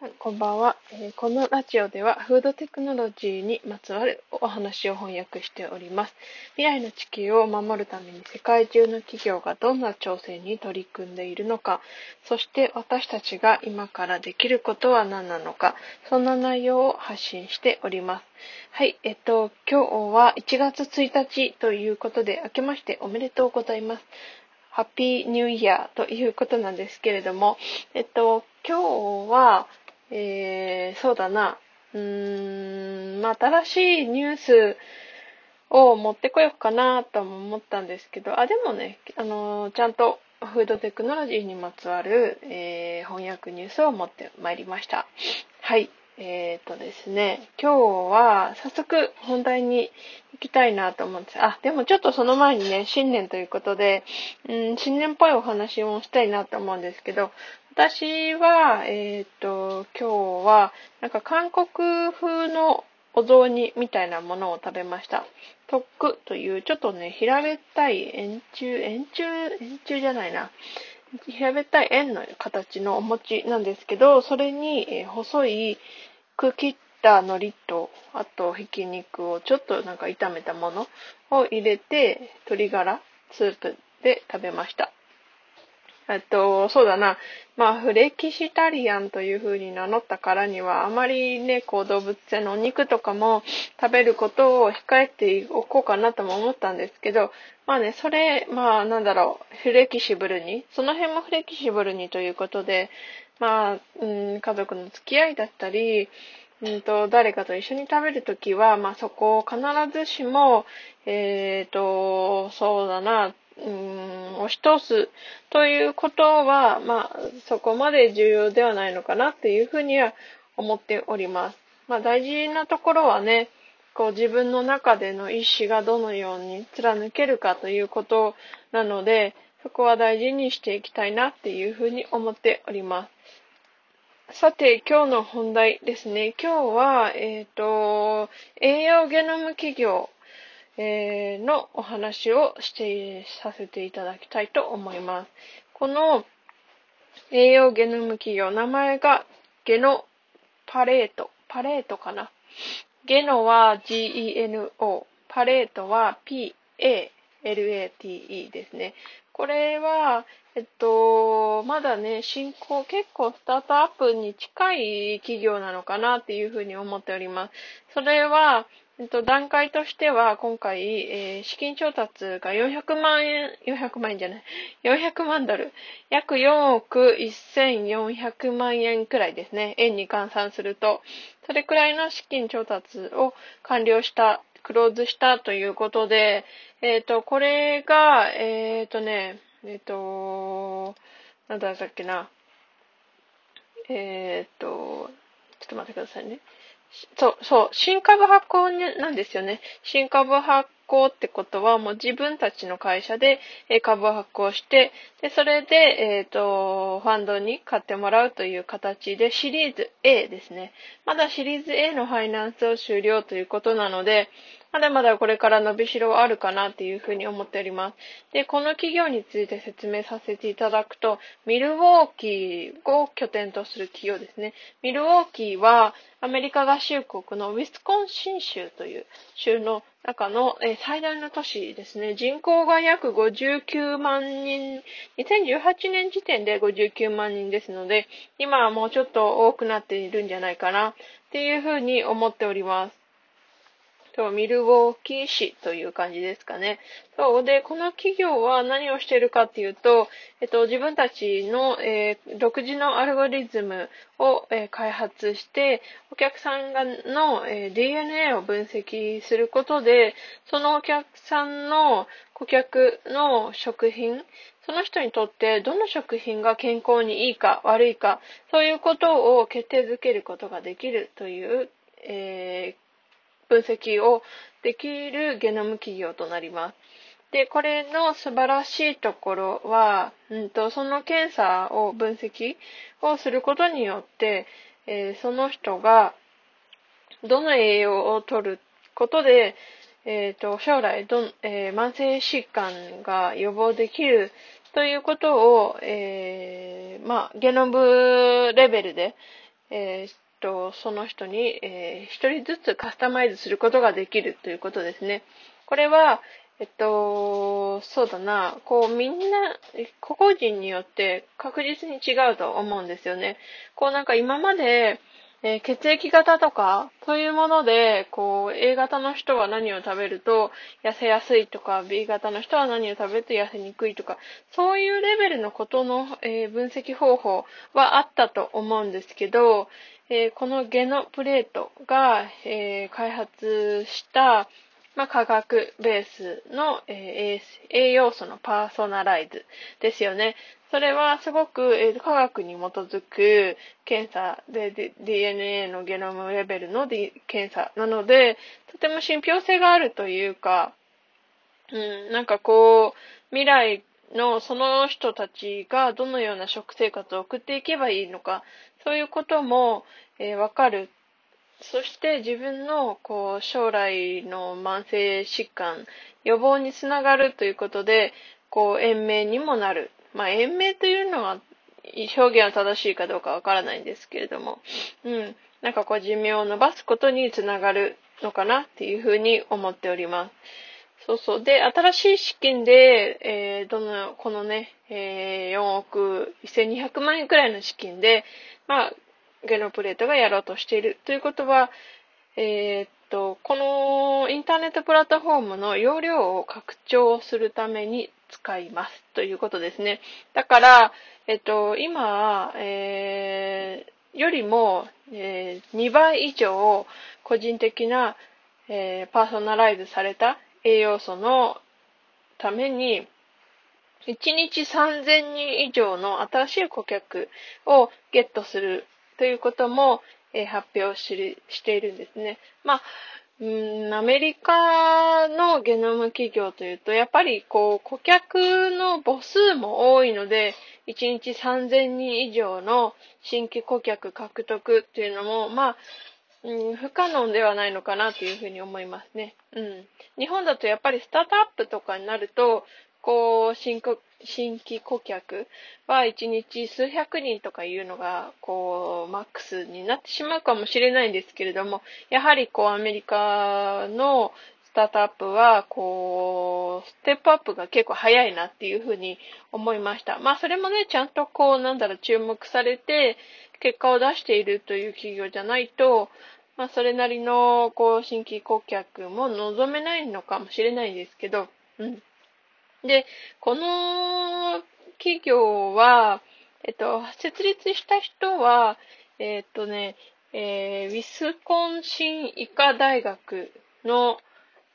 はいこんばんは、えーこのラジオではフードテクノロジーにまつわるお話を翻訳しております。未来の地球を守るために世界中の企業がどんな挑戦に取り組んでいるのか、そして私たちが今からできることは何なのか、そんな内容を発信しております。はい、えっと、今日は1月1日ということで、明けましておめでとうございます。ハッピーニューイヤーということなんですけれども、えっと、今日は、えー、そうだな、うーん、まあ、新しいニュースを持ってこようかなとも思ったんですけど、あ、でもね、あのちゃんとフードテクノロジーにまつわる、えー翻訳ニュースを持ってまいりました。はい。えーとですね、今日は早速本題に行きたいなと思うんです。あ、でもちょっとその前にね、新年ということで、うん、新年っぽいお話もしたいなと思うんですけど、私は、えーと、今日は、なんか韓国風のお雑煮みたいなものを食べました。トックという、ちょっとね、平べったい円柱、円柱、円柱じゃないな。平べったい円の形のお餅なんですけど、それに、えー細いく切った海苔と、あとひき肉をちょっとなんか炒めたものを入れて、鶏ガラスープで食べました。えっと、そうだな。まあ、フレキシタリアンという風に名乗ったからには、あまりね、こう動物性のお肉とかも食べることを控えておこうかなとも思ったんですけど、まあね、それ、まあなんだろう、フレキシブルに、その辺もフレキシブルにということで、まあ、うん、家族の付き合いだったり、うんと、誰かと一緒に食べるときは、まあそこを必ずしも、えっ、と、そうだな、うん、押し通すということは、まあ、そこまで重要ではないのかなっていうふうには思っております。まあ、大事なところはね、こう自分の中での意志がどのように貫けるかということなので、そこは大事にしていきたいなっていうふうに思っております。さて、今日の本題ですね。今日は、えっ、と、栄養ゲノム企業えーのお話をしてさせていただきたいと思います。この栄養ゲノム企業、名前がゲノパレート、パレートかな？ゲノは GENO、パレートは PALATE ですね。これは、えっと、まだね、進行、結構スタートアップに近い企業なのかなっていうふうに思っております。それは、えっと、段階としては、今回、えー資金調達が400万円、400万円じゃない、400万ドル、約4億1400万円くらいですね、円に換算すると、それくらいの資金調達を完了した、クローズしたということで、えっ、と、これが、えっ、とね、えっ、と、なんだったっけな、えっ、と、ちょっと待ってくださいね。そう、そう、新株発行なんですよね。新株発行ってことは、もう自分たちの会社でえ株を発行して、で、それで、えっ、と、ファンドに買ってもらうという形で、シリーズ A ですね。まだシリーズ A のファイナンスを終了ということなので、まだまだこれから伸びしろはあるかなっていうふうに思っております。で、この企業について説明させていただくと、ミルウォーキーを拠点とする企業ですね。ミルウォーキーはアメリカ合衆国のウィスコンシン州という州の中の、えー最大の都市ですね。人口が約59万人、2018年時点で59万人ですので、今はもうちょっと多くなっているんじゃないかなっていうふうに思っております。そう、ミルウォーキー市という感じですかね。そう。で、この企業は何をしているかっていうと、えっと、自分たちの、えー独自のアルゴリズムを、えー開発して、お客さんがの、えー DNA を分析することで、そのお客さんの顧客の食品、その人にとってどの食品が健康にいいか悪いか、そういうことを決定づけることができるという、えー分析をできるゲノム企業となります。で、これの素晴らしいところは、うんと、その検査を分析をすることによって、えーその人がどの栄養を取ることで、えーと、将来ど、えー慢性疾患が予防できるということを、えーまあ、ゲノムレベルで、えー、と、その人に、えー、一人ずつカスタマイズすることができるということですね。これは、えっと、そうだな、こうみんな、個々人によって確実に違うと思うんですよね。こうなんか今まで、えー、血液型とか、そういうもので、こう、A 型の人は何を食べると痩せやすいとか、B 型の人は何を食べると痩せにくいとか、そういうレベルのことの、えー、分析方法はあったと思うんですけど、えー、このゲノプレートが、え開発した、まあ、科学ベースの、えー、栄養素のパーソナライズですよね。それはすごく、えー、科学に基づく検査で DNA のゲノムレベルの、D、検査なので、とても信憑性があるというか、うん、なんかこう、未来のその人たちがどのような食生活を送っていけばいいのか、そういうことも、えー、わかるそして自分のこう将来の慢性疾患、予防につながるということで、こう延命にもなる。まあ延命というのは表現は正しいかどうかわからないんですけれども、うん。なんかこう寿命を伸ばすことにつながるのかなっていうふうに思っております。そうそう。で、新しい資金で、えー、どの、このね、えー、4億1200万円くらいの資金で、まあ、ゲノプレートがやろうとしているということは、えー、っと、このインターネットプラットフォームの容量を拡張するために使いますということですね。だから、えっと、今、えー、よりも、えー、2倍以上個人的な、えー、パーソナライズされた栄養素のために、1日3000人以上の新しい顧客をゲットするということも、えー、発表しているんですね。まあ、うん、アメリカのゲノム企業というと、やっぱりこう、顧客の母数も多いので、1日3000人以上の新規顧客獲得っていうのも、まあ、うん、不可能ではないのかなというふうに思いますね。うん。日本だとやっぱりスタートアップとかになると、こう、新新規顧客は1日数百人とかいうのが、こう、マックスになってしまうかもしれないんですけれども、やはりこう、アメリカのタートアップは、こう、ステップアップが結構早いなっていうふうに思いました。まあ、それもね、ちゃんとこう、なんだろう、注目されて、結果を出しているという企業じゃないと、まあ、それなりの、こう、新規顧客も望めないのかもしれないですけど、うん。で、この企業は、えっと、設立した人は、えっとね、えー、ウィスコンシン医科大学の、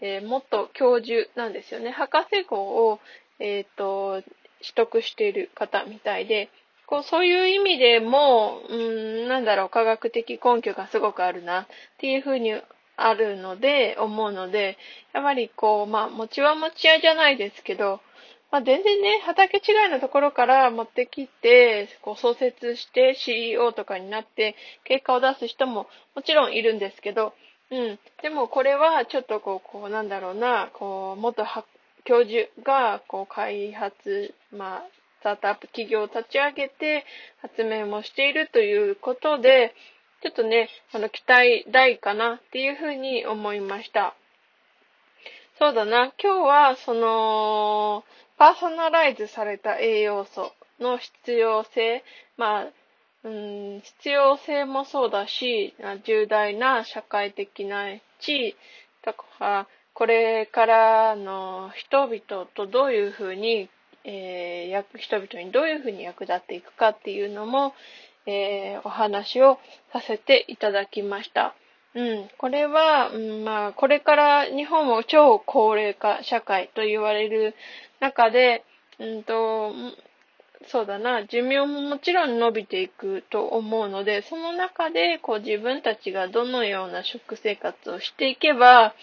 えー、元教授なんですよね。博士号を、えっ、と、取得している方みたいで、こう、そういう意味でも、うん、なんだろう、科学的根拠がすごくあるなっていうふうにあるので、思うので、やっぱりこう、まあ、持ちは持ち合いじゃないですけど、まあ、全然ね、畑違いのところから持ってきて、こう創設して CEO とかになって結果を出す人ももちろんいるんですけど、うん。でもこれはちょっとこう、こうなんだろうな、こう、元教授がこう開発、まあ、スタートアップ企業を立ち上げて発明もしているということで、ちょっとね、あの、期待大かなっていうふうに思いました。そうだな。今日は、その、パーソナライズされた栄養素の必要性、まあ、うん、必要性もそうだし、重大な社会的な地位とか、これからの人々とどういうふうに、えー、人々にどういうふうに役立っていくかっていうのも、えー、お話をさせていただきました。うん、これは、うん、まあ、これから日本も超高齢化社会と言われる中で、うんと、そうだな、寿命ももちろん伸びていくと思うので、その中でこう自分たちがどのような食生活をしていけば、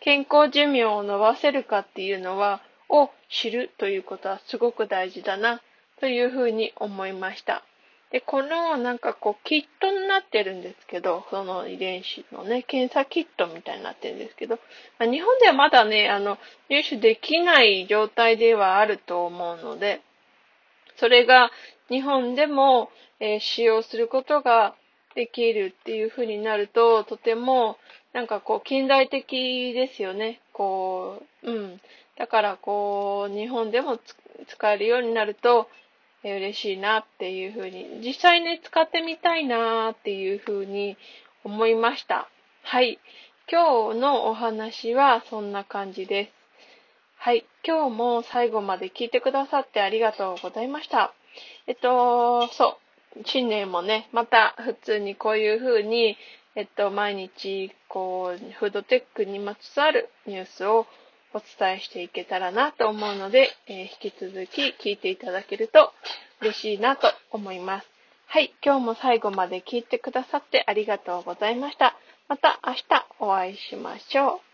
健康寿命を伸ばせるかっていうのは、を知るということはすごく大事だな、というふうに思いました。で、このなんかこうキットになってるんですけど、その遺伝子のね、検査キットみたいになってるんですけど、まあ、日本ではまだね、あの、入手できない状態ではあると思うので、それが日本でも、えー、使用することができるっていう風になると、とても、なんかこう、近代的ですよね。こう、うん。だからこう、日本でも使えるようになると、え嬉しいなっていう風に、実際ね、使ってみたいなっていう風に思いました。はい。今日のお話はそんな感じです。はい。今日も最後まで聞いてくださってありがとうございました。えっと、そう。新年もね、また普通にこういう風に、えっと、毎日、こう、フードテックにまつわるニュースをお伝えしていけたらなと思うので、えー、引き続き聞いていただけると嬉しいなと思います。はい。今日も最後まで聞いてくださってありがとうございました。また明日お会いしましょう。